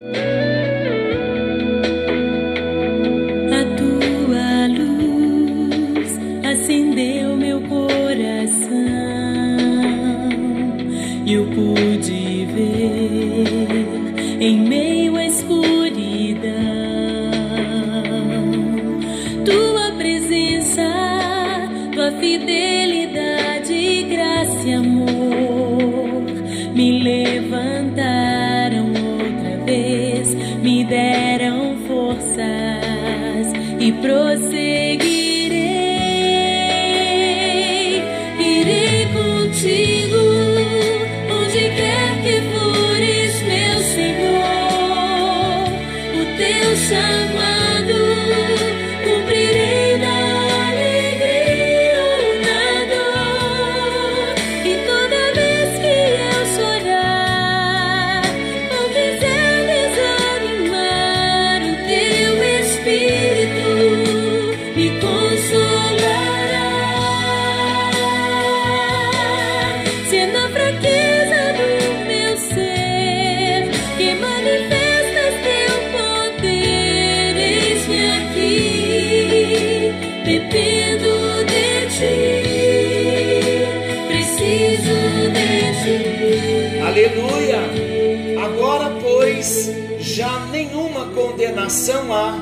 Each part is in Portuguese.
Yeah. Condenação há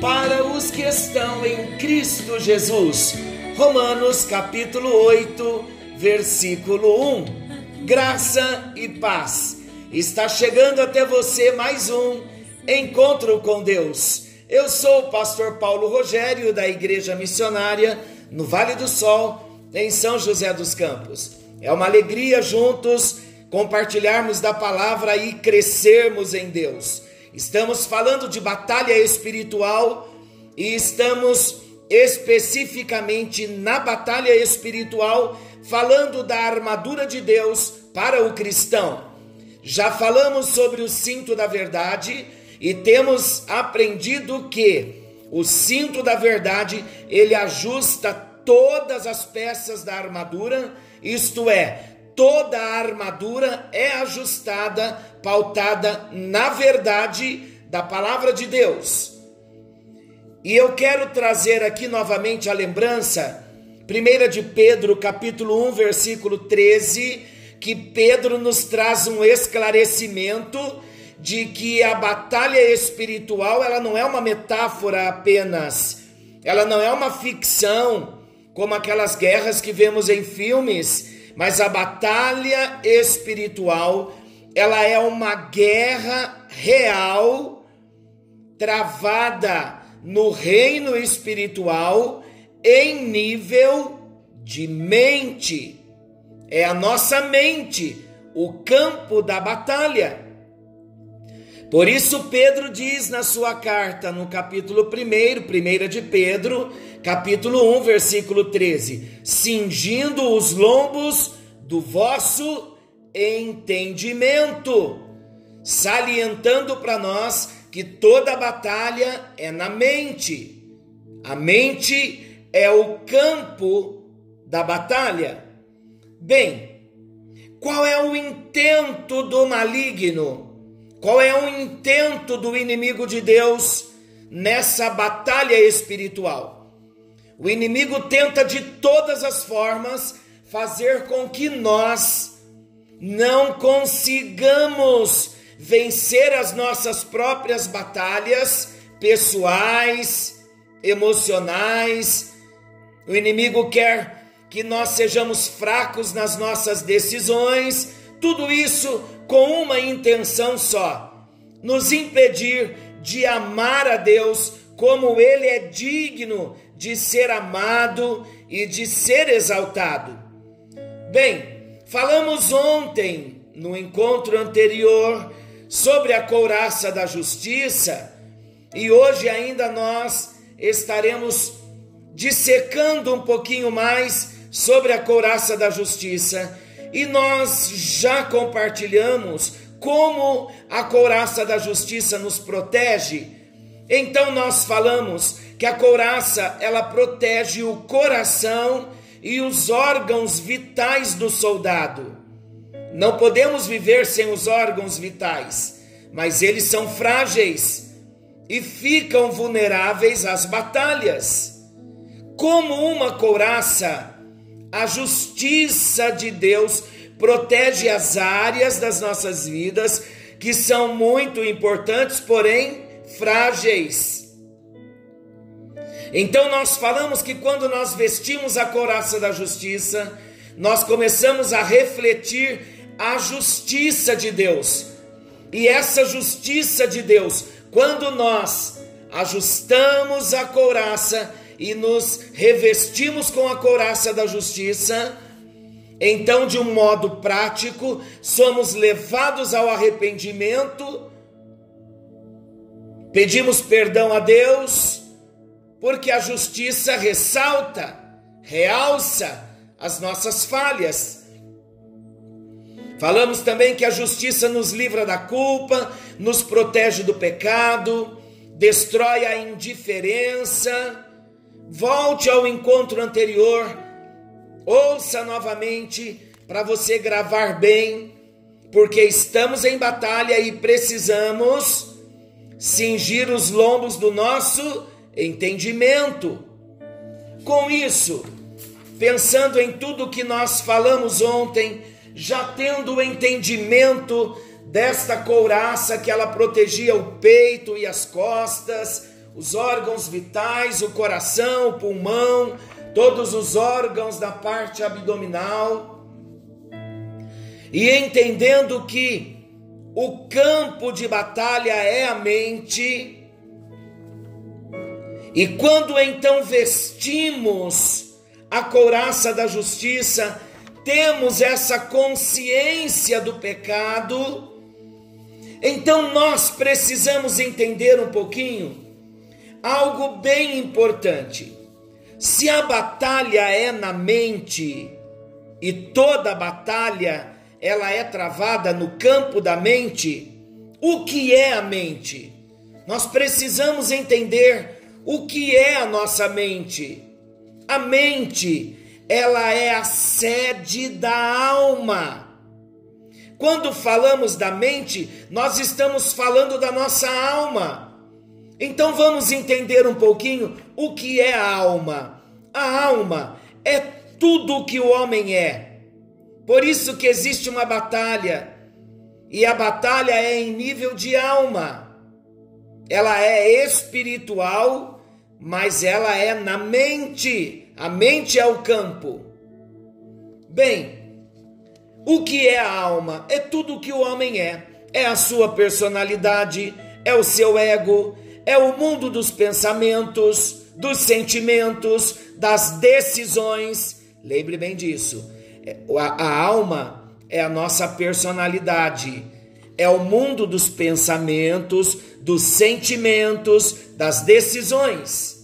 para os que estão em Cristo Jesus. Romanos capítulo 8, versículo 1. Graça e paz. Está chegando até você mais um encontro com Deus. Eu sou o pastor Paulo Rogério da Igreja Missionária no Vale do Sol, em São José dos Campos. É uma alegria juntos compartilharmos da palavra e crescermos em Deus. Estamos falando de batalha espiritual e estamos especificamente na batalha espiritual falando da armadura de Deus para o cristão. Já falamos sobre o cinto da verdade e temos aprendido que o cinto da verdade, ele ajusta todas as peças da armadura, isto é, toda a armadura é ajustada, pautada na verdade da palavra de Deus. E eu quero trazer aqui novamente a lembrança, 1 de Pedro, capítulo 1, versículo 13, que Pedro nos traz um esclarecimento de que a batalha espiritual, ela não é uma metáfora apenas, ela não é uma ficção, como aquelas guerras que vemos em filmes, mas a batalha espiritual, ela é uma guerra real travada no reino espiritual em nível de mente. É a nossa mente o campo da batalha. Por isso, Pedro diz na sua carta, no capítulo 1, 1 de Pedro, capítulo 1, versículo 13: cingindo os lombos do vosso entendimento, salientando para nós que toda batalha é na mente. A mente é o campo da batalha. Bem, qual é o intento do maligno? Qual é o intento do inimigo de Deus nessa batalha espiritual? O inimigo tenta de todas as formas fazer com que nós não consigamos vencer as nossas próprias batalhas pessoais, emocionais. O inimigo quer que nós sejamos fracos nas nossas decisões, tudo isso com uma intenção só: nos impedir de amar a Deus como Ele é digno de ser amado e de ser exaltado. Bem, falamos ontem, no encontro anterior, sobre a couraça da justiça e hoje ainda nós estaremos dissecando um pouquinho mais sobre a couraça da justiça e nós já compartilhamos como a couraça da justiça nos protege. Então nós falamos que a couraça ela protege o coração e os órgãos vitais do soldado. Não podemos viver sem os órgãos vitais. mas eles são frágeis e ficam vulneráveis às batalhas. Como uma couraça, a justiça de Deus protege as áreas das nossas vidas que são muito importantes, porém frágeis. Então nós falamos que quando nós vestimos a couraça da justiça, nós começamos a refletir a justiça de Deus. E essa justiça de Deus, quando nós ajustamos a couraça e nos revestimos com a couraça da justiça, então, de um modo prático, somos levados ao arrependimento, pedimos perdão a Deus, porque a justiça ressalta, realça as nossas falhas. Falamos também que a justiça nos livra da culpa, nos protege do pecado, destrói a indiferença. Volte ao encontro anterior Ouça novamente para você gravar bem, porque estamos em batalha e precisamos cingir os lombos do nosso entendimento. Com isso, pensando em tudo que nós falamos ontem, já tendo o entendimento desta couraça que ela protegia o peito e as costas, os órgãos vitais, o coração, o pulmão, todos os órgãos da parte abdominal, e entendendo que o campo de batalha é a mente, e quando então vestimos a couraça da justiça, temos essa consciência do pecado, então nós precisamos entender um pouquinho algo bem importante. Se a batalha é na mente e toda batalha ela é travada no campo da mente, o que é a mente? Nós precisamos entender o que é a nossa mente. A mente, ela é a sede da alma. Quando falamos da mente, nós estamos falando da nossa alma. Então vamos entender um pouquinho o que é a alma. A alma é tudo o que o homem é. Por isso que existe uma batalha. E a batalha é em nível de alma. Ela é espiritual, mas ela é na mente. A mente é o campo. Bem, o que é a alma? É tudo o que o homem é. É a sua personalidade, é o seu ego, é o mundo dos pensamentos, dos sentimentos, das decisões. Lembre bem disso. É, a, a alma é a nossa personalidade, é o mundo dos pensamentos, dos sentimentos, das decisões.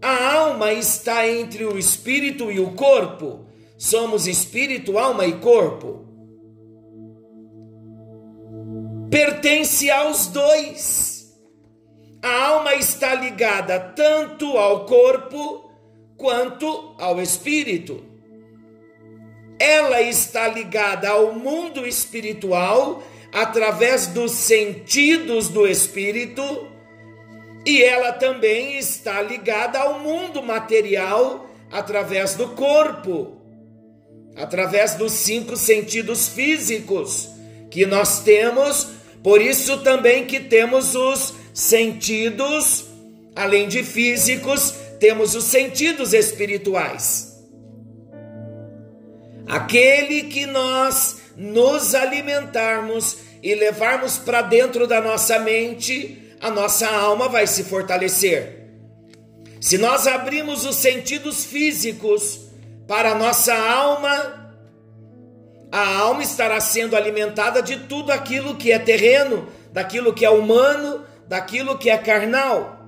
A alma está entre o espírito e o corpo. Somos espírito, alma e corpo. Pertence aos dois. A alma está ligada tanto ao corpo quanto ao espírito. Ela está ligada ao mundo espiritual através dos sentidos do espírito e ela também está ligada ao mundo material através do corpo, através dos cinco sentidos físicos que nós temos, por isso também que temos os sentidos, além de físicos, temos os sentidos espirituais. Aquele que nós nos alimentarmos e levarmos para dentro da nossa mente, a nossa alma vai se fortalecer. Se nós abrimos os sentidos físicos para a nossa alma, a alma estará sendo alimentada de tudo aquilo que é terreno, daquilo que é humano, daquilo que é carnal.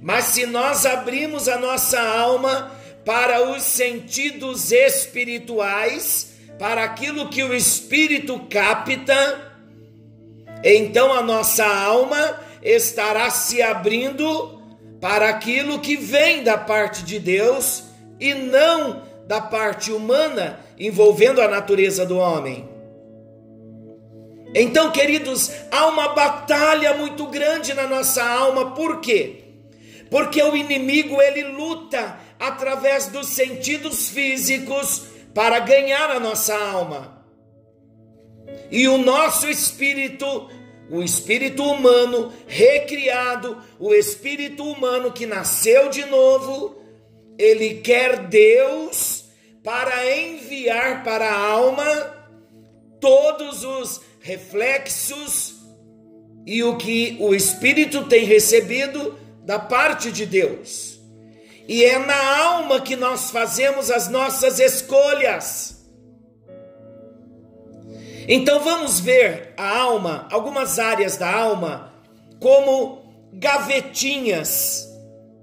Mas se nós abrimos a nossa alma para os sentidos espirituais, para aquilo que o espírito capta, então a nossa alma estará se abrindo para aquilo que vem da parte de Deus e não da parte humana envolvendo a natureza do homem. Então, queridos, há uma batalha muito grande na nossa alma, por quê? Porque o inimigo ele luta através dos sentidos físicos para ganhar a nossa alma. E o nosso espírito, o espírito humano recriado, o espírito humano que nasceu de novo, ele quer Deus para enviar para a alma todos os reflexos e o que o espírito tem recebido da parte de Deus. E é na alma que nós fazemos as nossas escolhas. Então vamos ver a alma, algumas áreas da alma, como gavetinhas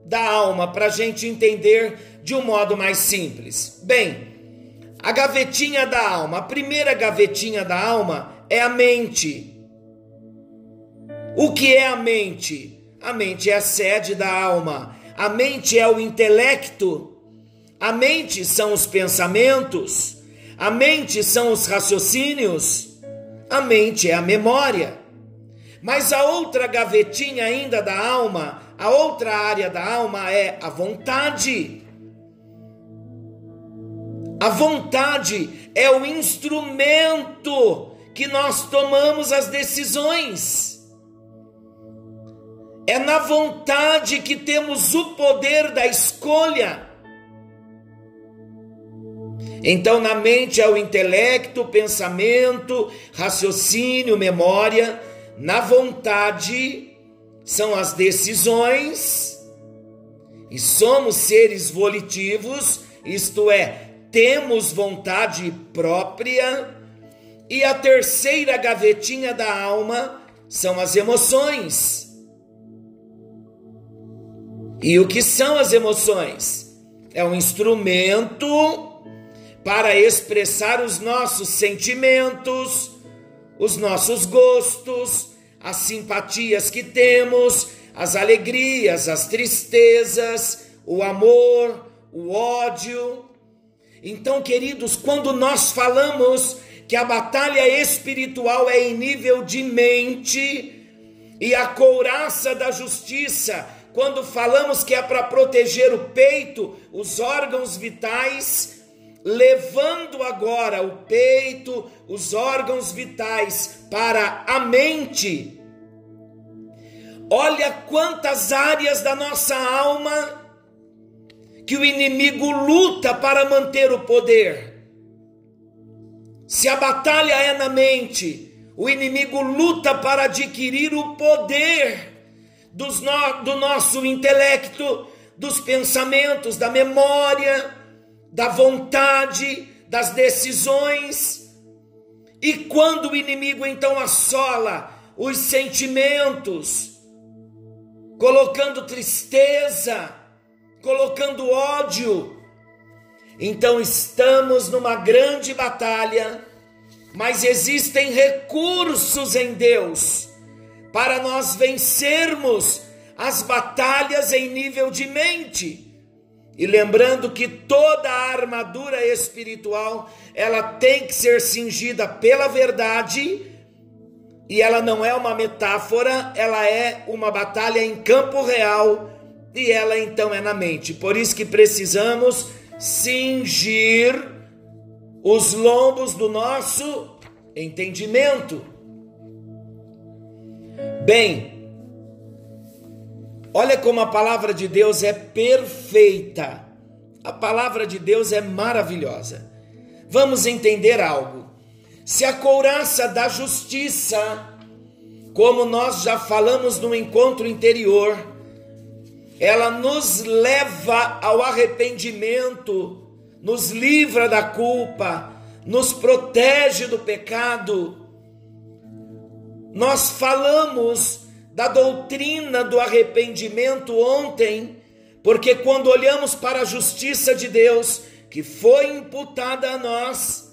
da alma, para a gente entender de um modo mais simples. Bem, a gavetinha da alma, a primeira gavetinha da alma é a mente. O que é a mente? A mente é a sede da alma. A mente é o intelecto. A mente são os pensamentos. A mente são os raciocínios. A mente é a memória. Mas a outra gavetinha ainda da alma, a outra área da alma é a vontade. A vontade é o instrumento que nós tomamos as decisões. É na vontade que temos o poder da escolha. Então, na mente é o intelecto, pensamento, raciocínio, memória. Na vontade são as decisões. E somos seres volitivos, isto é, temos vontade própria. E a terceira gavetinha da alma são as emoções. E o que são as emoções? É um instrumento para expressar os nossos sentimentos, os nossos gostos, as simpatias que temos, as alegrias, as tristezas, o amor, o ódio. Então, queridos, quando nós falamos que a batalha espiritual é em nível de mente e a couraça da justiça quando falamos que é para proteger o peito, os órgãos vitais, levando agora o peito, os órgãos vitais para a mente. Olha quantas áreas da nossa alma que o inimigo luta para manter o poder. Se a batalha é na mente, o inimigo luta para adquirir o poder dos no, do nosso intelecto, dos pensamentos, da memória, da vontade, das decisões. E quando o inimigo então assola os sentimentos, colocando tristeza, colocando ódio, então estamos numa grande batalha, mas existem recursos em Deus para nós vencermos as batalhas em nível de mente. E lembrando que toda a armadura espiritual, ela tem que ser cingida pela verdade, e ela não é uma metáfora, ela é uma batalha em campo real, e ela então é na mente. Por isso que precisamos cingir os lombos do nosso entendimento. Bem, olha como a palavra de Deus é perfeita. A palavra de Deus é maravilhosa. Vamos entender algo. Se a couraça da justiça, como nós já falamos no encontro interior, ela nos leva ao arrependimento, nos livra da culpa, nos protege do pecado, nós falamos da doutrina do arrependimento ontem, porque quando olhamos para a justiça de Deus que foi imputada a nós,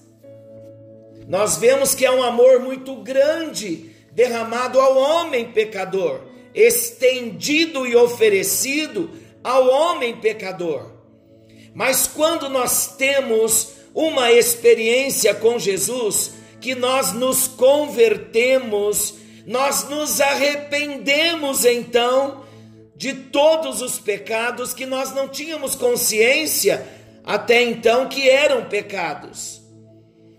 nós vemos que é um amor muito grande derramado ao homem pecador, estendido e oferecido ao homem pecador. Mas quando nós temos uma experiência com Jesus, que nós nos convertemos, nós nos arrependemos então de todos os pecados que nós não tínhamos consciência até então que eram pecados.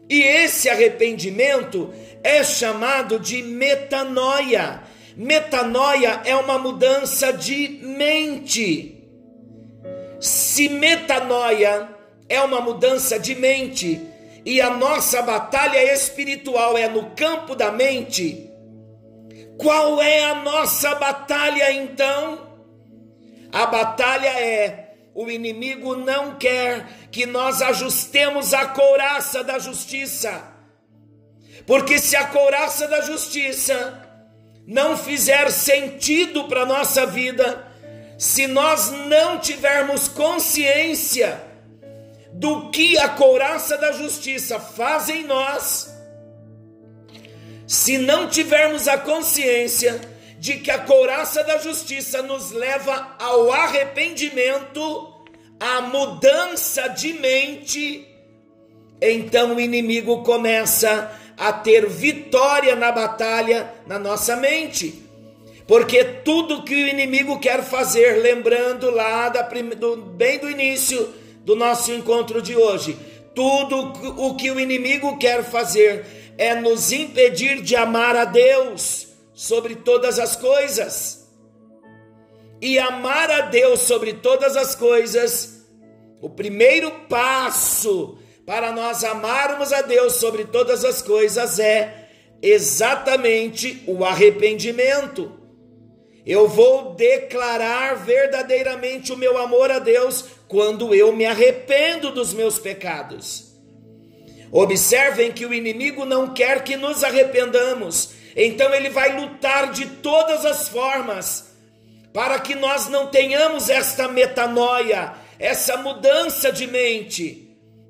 E esse arrependimento é chamado de metanoia. Metanoia é uma mudança de mente. Se metanoia é uma mudança de mente e a nossa batalha espiritual é no campo da mente, qual é a nossa batalha então? A batalha é o inimigo não quer que nós ajustemos a couraça da justiça. Porque se a couraça da justiça não fizer sentido para nossa vida, se nós não tivermos consciência do que a couraça da justiça faz em nós, se não tivermos a consciência de que a couraça da justiça nos leva ao arrependimento, à mudança de mente, então o inimigo começa a ter vitória na batalha na nossa mente. Porque tudo que o inimigo quer fazer, lembrando lá da, do, bem do início do nosso encontro de hoje, tudo o que o inimigo quer fazer é nos impedir de amar a Deus sobre todas as coisas. E amar a Deus sobre todas as coisas, o primeiro passo para nós amarmos a Deus sobre todas as coisas é exatamente o arrependimento. Eu vou declarar verdadeiramente o meu amor a Deus quando eu me arrependo dos meus pecados. Observem que o inimigo não quer que nos arrependamos, então ele vai lutar de todas as formas para que nós não tenhamos esta metanoia, essa mudança de mente.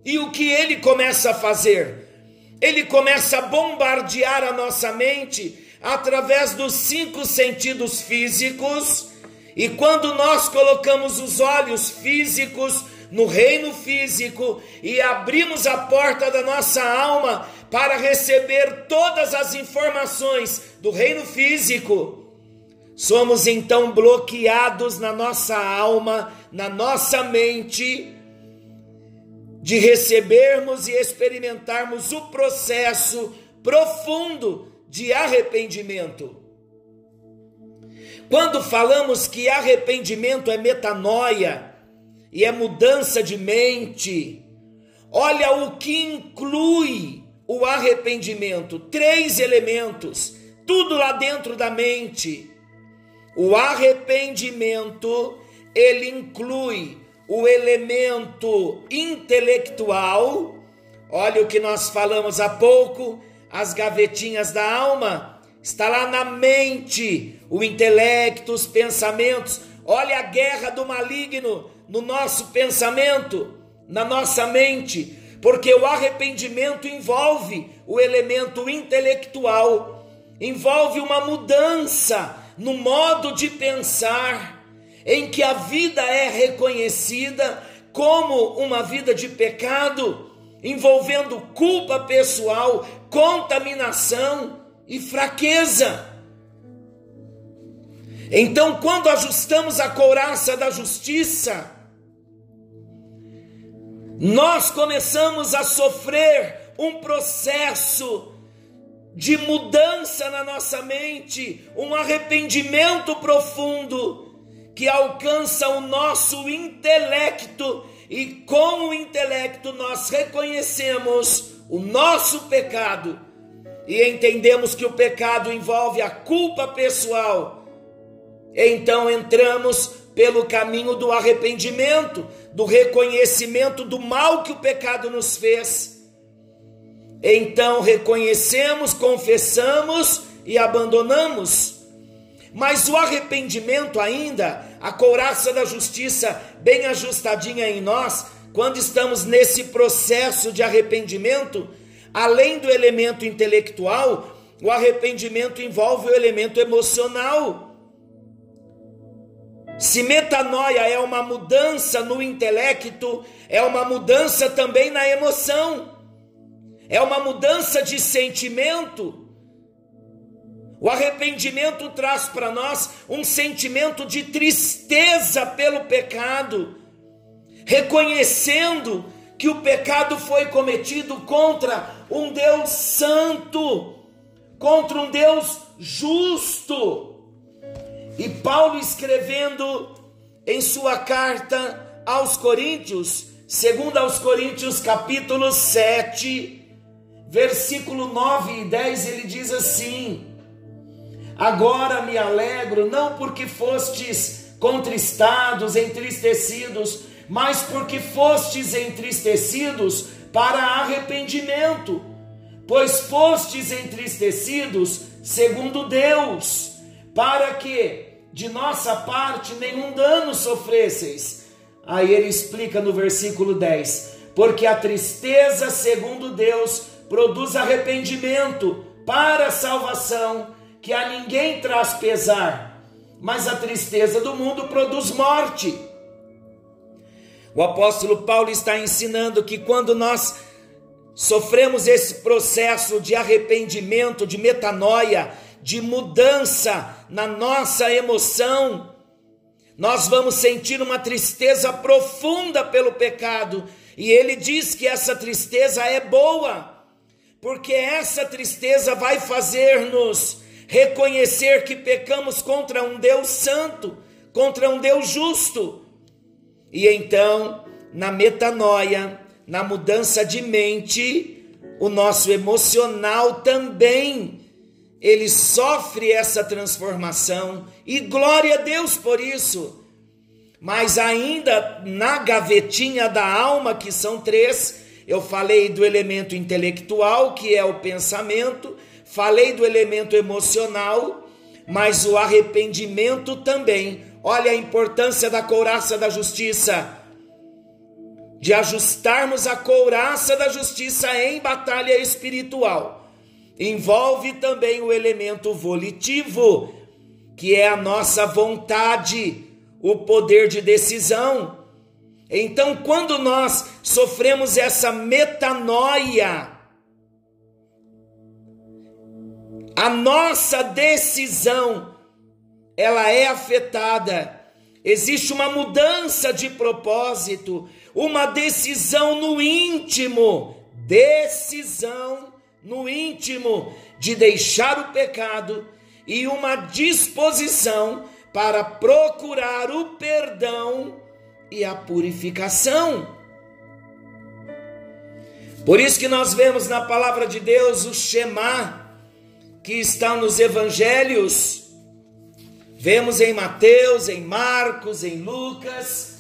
E o que ele começa a fazer? Ele começa a bombardear a nossa mente através dos cinco sentidos físicos. E quando nós colocamos os olhos físicos no reino físico e abrimos a porta da nossa alma para receber todas as informações do reino físico, somos então bloqueados na nossa alma, na nossa mente, de recebermos e experimentarmos o processo profundo de arrependimento. Quando falamos que arrependimento é metanoia e é mudança de mente, olha o que inclui o arrependimento, três elementos, tudo lá dentro da mente. O arrependimento, ele inclui o elemento intelectual, olha o que nós falamos há pouco, as gavetinhas da alma, está lá na mente, o intelecto, os pensamentos. Olha a guerra do maligno no nosso pensamento, na nossa mente porque o arrependimento envolve o elemento intelectual, envolve uma mudança no modo de pensar, em que a vida é reconhecida como uma vida de pecado, envolvendo culpa pessoal, contaminação e fraqueza. Então, quando ajustamos a couraça da justiça, nós começamos a sofrer um processo de mudança na nossa mente, um arrependimento profundo que alcança o nosso intelecto e com o intelecto nós reconhecemos o nosso pecado e entendemos que o pecado envolve a culpa pessoal. Então entramos pelo caminho do arrependimento, do reconhecimento do mal que o pecado nos fez. Então reconhecemos, confessamos e abandonamos. Mas o arrependimento ainda, a couraça da justiça bem ajustadinha em nós, quando estamos nesse processo de arrependimento, além do elemento intelectual, o arrependimento envolve o elemento emocional. Se metanoia é uma mudança no intelecto, é uma mudança também na emoção. é uma mudança de sentimento. O arrependimento traz para nós um sentimento de tristeza pelo pecado, reconhecendo que o pecado foi cometido contra um Deus santo, contra um Deus justo. E Paulo escrevendo em sua carta aos Coríntios, segundo aos Coríntios capítulo 7, versículo 9 e 10, ele diz assim: Agora me alegro, não porque fostes contristados, entristecidos, mas porque fostes entristecidos para arrependimento, pois fostes entristecidos segundo Deus, para que de nossa parte nenhum dano sofresseis. Aí ele explica no versículo 10: porque a tristeza, segundo Deus, produz arrependimento para a salvação, que a ninguém traz pesar, mas a tristeza do mundo produz morte. O apóstolo Paulo está ensinando que quando nós sofremos esse processo de arrependimento, de metanoia, de mudança na nossa emoção, nós vamos sentir uma tristeza profunda pelo pecado, e ele diz que essa tristeza é boa, porque essa tristeza vai fazer-nos reconhecer que pecamos contra um Deus santo, contra um Deus justo. E então, na metanoia, na mudança de mente, o nosso emocional também ele sofre essa transformação e glória a Deus por isso. Mas ainda na gavetinha da alma, que são três, eu falei do elemento intelectual, que é o pensamento, falei do elemento emocional, mas o arrependimento também. Olha a importância da couraça da justiça, de ajustarmos a couraça da justiça em batalha espiritual envolve também o elemento volitivo, que é a nossa vontade, o poder de decisão. Então, quando nós sofremos essa metanoia, a nossa decisão ela é afetada. Existe uma mudança de propósito, uma decisão no íntimo, decisão no íntimo de deixar o pecado e uma disposição para procurar o perdão e a purificação. Por isso que nós vemos na palavra de Deus o Shema, que está nos evangelhos, vemos em Mateus, em Marcos, em Lucas,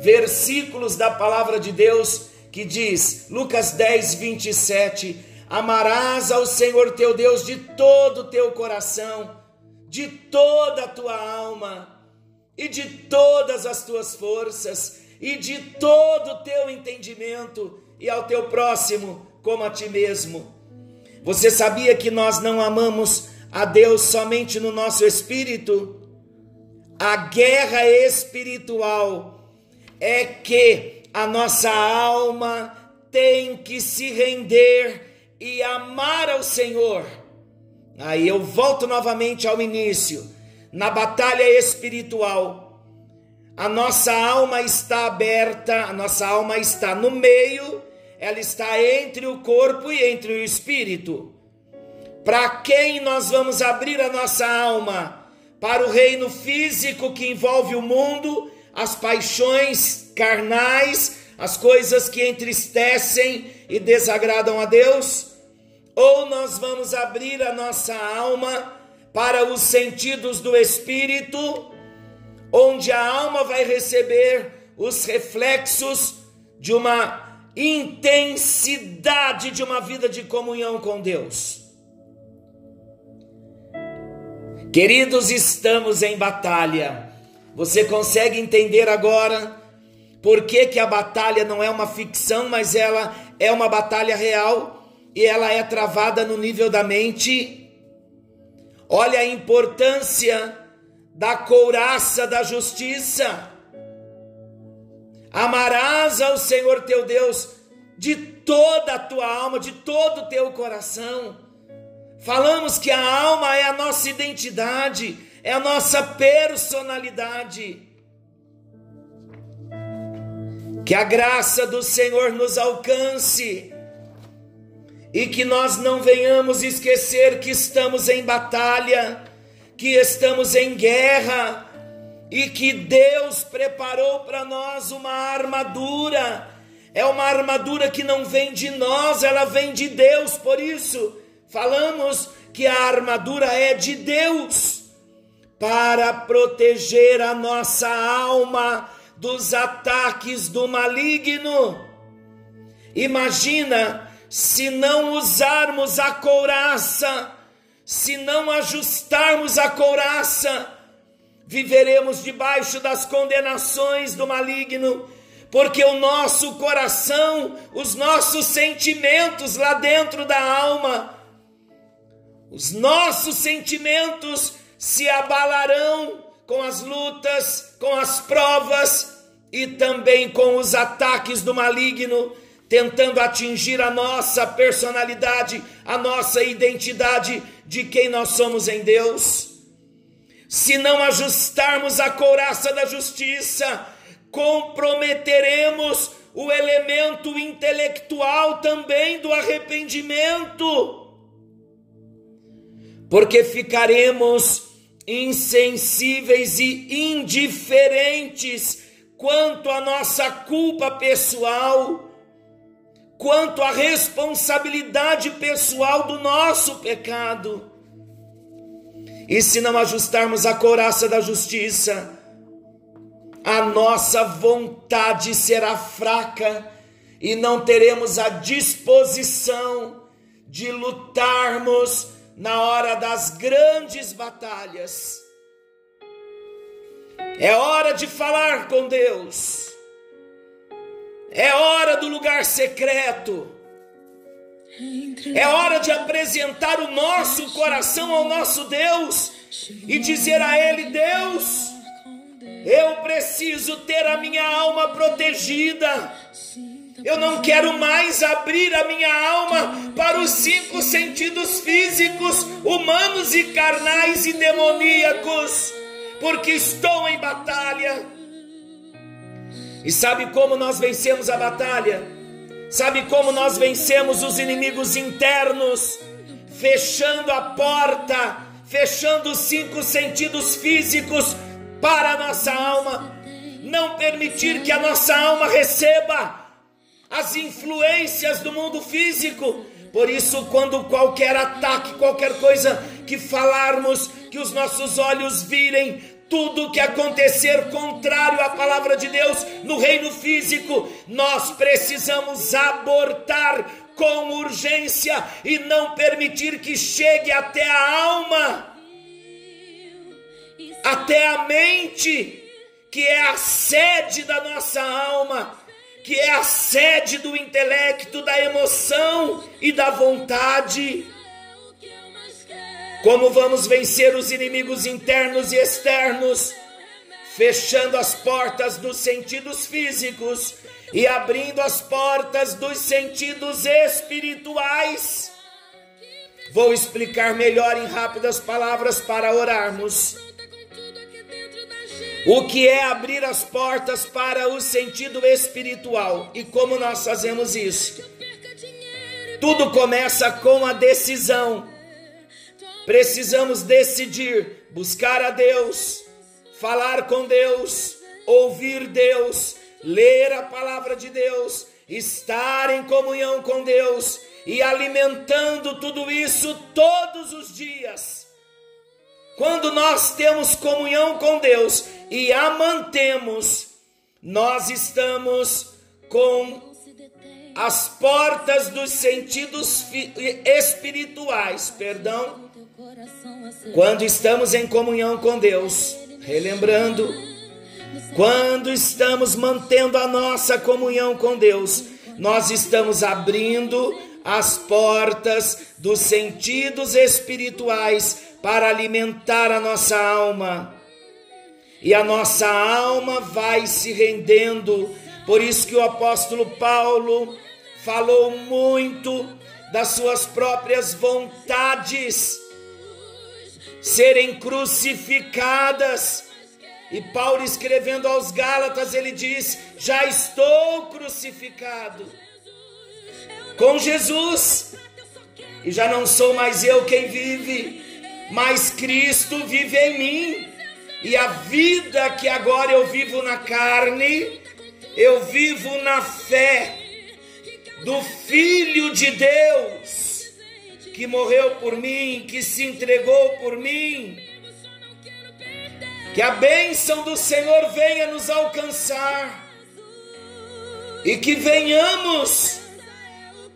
versículos da palavra de Deus que diz, Lucas 10, 27, Amarás ao Senhor teu Deus de todo o teu coração, de toda a tua alma, e de todas as tuas forças, e de todo o teu entendimento, e ao teu próximo como a ti mesmo. Você sabia que nós não amamos a Deus somente no nosso espírito? A guerra espiritual é que a nossa alma tem que se render e amar ao Senhor. Aí eu volto novamente ao início. Na batalha espiritual, a nossa alma está aberta, a nossa alma está no meio, ela está entre o corpo e entre o espírito. Para quem nós vamos abrir a nossa alma? Para o reino físico que envolve o mundo, as paixões carnais, as coisas que entristecem e desagradam a Deus? ou nós vamos abrir a nossa alma para os sentidos do espírito, onde a alma vai receber os reflexos de uma intensidade de uma vida de comunhão com Deus. Queridos, estamos em batalha. Você consegue entender agora por que, que a batalha não é uma ficção, mas ela é uma batalha real? e ela é travada no nível da mente. Olha a importância da couraça da justiça. Amarás ao Senhor teu Deus de toda a tua alma, de todo o teu coração. Falamos que a alma é a nossa identidade, é a nossa personalidade. Que a graça do Senhor nos alcance e que nós não venhamos esquecer que estamos em batalha, que estamos em guerra e que Deus preparou para nós uma armadura. É uma armadura que não vem de nós, ela vem de Deus. Por isso, falamos que a armadura é de Deus para proteger a nossa alma dos ataques do maligno. Imagina se não usarmos a couraça, se não ajustarmos a couraça, viveremos debaixo das condenações do maligno, porque o nosso coração, os nossos sentimentos lá dentro da alma, os nossos sentimentos se abalarão com as lutas, com as provas e também com os ataques do maligno, tentando atingir a nossa personalidade, a nossa identidade de quem nós somos em Deus se não ajustarmos a couraça da justiça, comprometeremos o elemento intelectual também do arrependimento, porque ficaremos insensíveis e indiferentes quanto à nossa culpa pessoal, quanto à responsabilidade pessoal do nosso pecado. E se não ajustarmos a couraça da justiça, a nossa vontade será fraca e não teremos a disposição de lutarmos na hora das grandes batalhas. É hora de falar com Deus. É hora do lugar secreto. É hora de apresentar o nosso coração ao nosso Deus e dizer a Ele: Deus, eu preciso ter a minha alma protegida. Eu não quero mais abrir a minha alma para os cinco sentidos físicos, humanos e carnais e demoníacos, porque estou em batalha. E sabe como nós vencemos a batalha? Sabe como nós vencemos os inimigos internos? Fechando a porta, fechando os cinco sentidos físicos para a nossa alma, não permitir que a nossa alma receba as influências do mundo físico. Por isso, quando qualquer ataque, qualquer coisa que falarmos, que os nossos olhos virem, tudo que acontecer contrário à palavra de Deus no reino físico, nós precisamos abortar com urgência e não permitir que chegue até a alma, até a mente, que é a sede da nossa alma, que é a sede do intelecto, da emoção e da vontade. Como vamos vencer os inimigos internos e externos? Fechando as portas dos sentidos físicos e abrindo as portas dos sentidos espirituais. Vou explicar melhor em rápidas palavras para orarmos. O que é abrir as portas para o sentido espiritual e como nós fazemos isso? Tudo começa com a decisão Precisamos decidir buscar a Deus, falar com Deus, ouvir Deus, ler a palavra de Deus, estar em comunhão com Deus e alimentando tudo isso todos os dias. Quando nós temos comunhão com Deus e a mantemos, nós estamos com as portas dos sentidos espirituais, perdão, quando estamos em comunhão com Deus, relembrando, quando estamos mantendo a nossa comunhão com Deus, nós estamos abrindo as portas dos sentidos espirituais para alimentar a nossa alma. E a nossa alma vai se rendendo. Por isso que o apóstolo Paulo falou muito das suas próprias vontades serem crucificadas. E Paulo escrevendo aos Gálatas, ele diz: Já estou crucificado com Jesus, e já não sou mais eu quem vive, mas Cristo vive em mim. E a vida que agora eu vivo na carne, eu vivo na fé do Filho de Deus, que morreu por mim, que se entregou por mim. Que a bênção do Senhor venha nos alcançar e que venhamos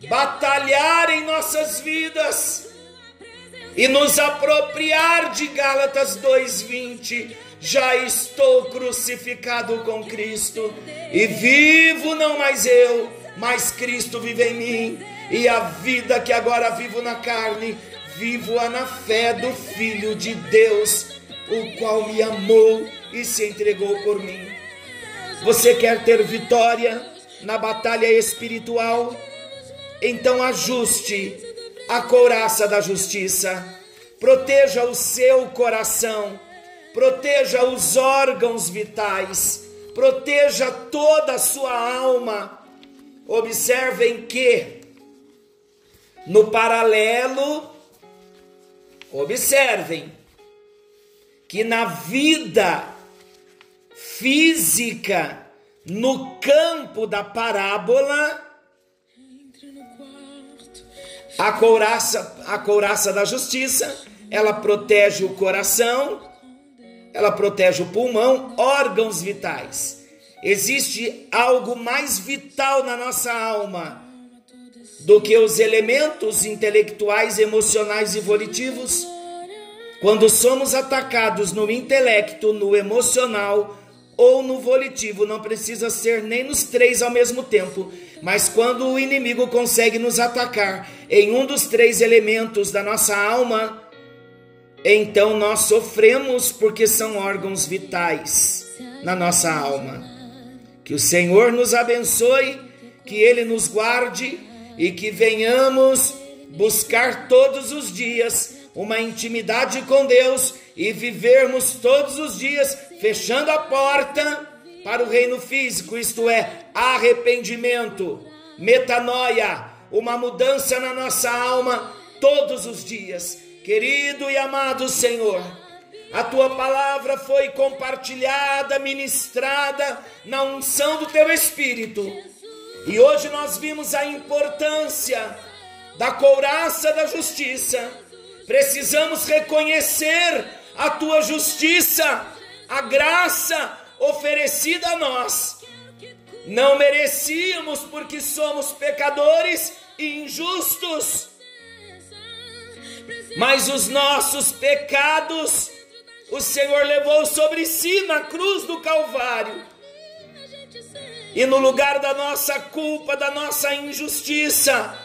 batalhar em nossas vidas e nos apropriar de Gálatas 2:20. Já estou crucificado com Cristo e vivo não mais eu, mas Cristo vive em mim. E a vida que agora vivo na carne, vivo-a na fé do Filho de Deus, o qual me amou e se entregou por mim. Você quer ter vitória na batalha espiritual? Então ajuste a couraça da justiça, proteja o seu coração, proteja os órgãos vitais, proteja toda a sua alma. Observem que no paralelo, observem que na vida física, no campo da parábola, a couraça, a couraça da justiça, ela protege o coração, ela protege o pulmão, órgãos vitais. Existe algo mais vital na nossa alma do que os elementos intelectuais, emocionais e volitivos? Quando somos atacados no intelecto, no emocional ou no volitivo, não precisa ser nem nos três ao mesmo tempo mas quando o inimigo consegue nos atacar em um dos três elementos da nossa alma, então nós sofremos porque são órgãos vitais na nossa alma. Que o Senhor nos abençoe, que Ele nos guarde e que venhamos buscar todos os dias uma intimidade com Deus e vivermos todos os dias fechando a porta para o reino físico, isto é, arrependimento, metanoia, uma mudança na nossa alma todos os dias. Querido e amado Senhor, a tua palavra foi compartilhada, ministrada na unção do teu espírito. E hoje nós vimos a importância da couraça da justiça. Precisamos reconhecer a tua justiça, a graça, oferecida a nós. Não merecíamos porque somos pecadores e injustos. Mas os nossos pecados o Senhor levou sobre si na cruz do Calvário. E no lugar da nossa culpa, da nossa injustiça,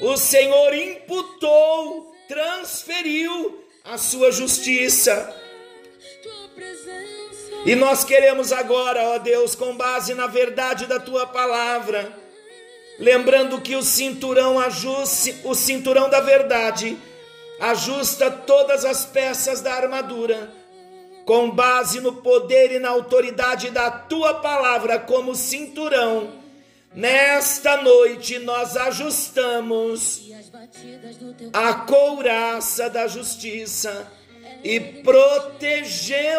o Senhor imputou, transferiu a sua justiça. E nós queremos agora, ó Deus, com base na verdade da tua palavra, lembrando que o cinturão ajuste, o cinturão da verdade ajusta todas as peças da armadura, com base no poder e na autoridade da tua palavra como cinturão. Nesta noite nós ajustamos a couraça da justiça e protegemos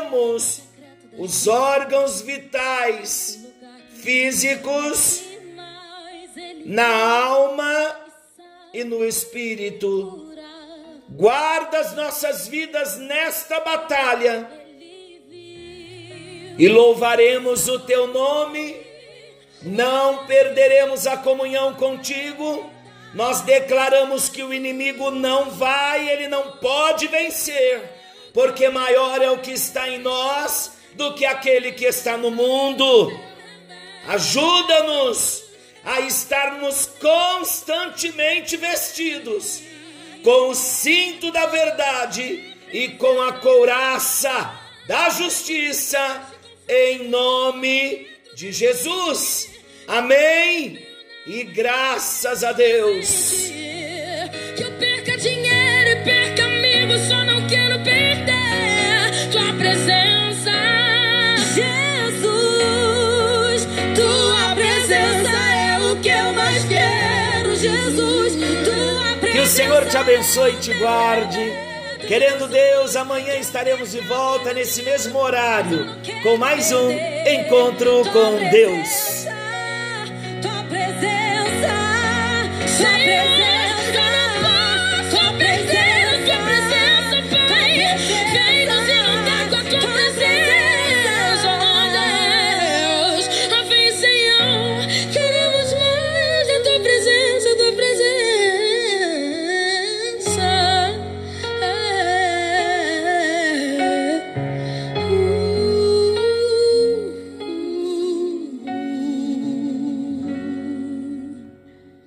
os órgãos vitais físicos na alma e no espírito. Guarda as nossas vidas nesta batalha e louvaremos o teu nome, não perderemos a comunhão contigo. Nós declaramos que o inimigo não vai, ele não pode vencer, porque maior é o que está em nós do que aquele que está no mundo. Ajuda-nos a estarmos constantemente vestidos com o cinto da verdade e com a couraça da justiça, em nome de Jesus. Amém E graças a Deus. Que eu perca dinheiro e perca amigos, só não quero perder tua presença. Jesus, tua presença é o que eu mais quero. Jesus, tua presença. Que o Senhor te abençoe e te guarde. Querendo Deus, amanhã estaremos de volta nesse mesmo horário com mais um encontro com Deus. Tua presença, presença.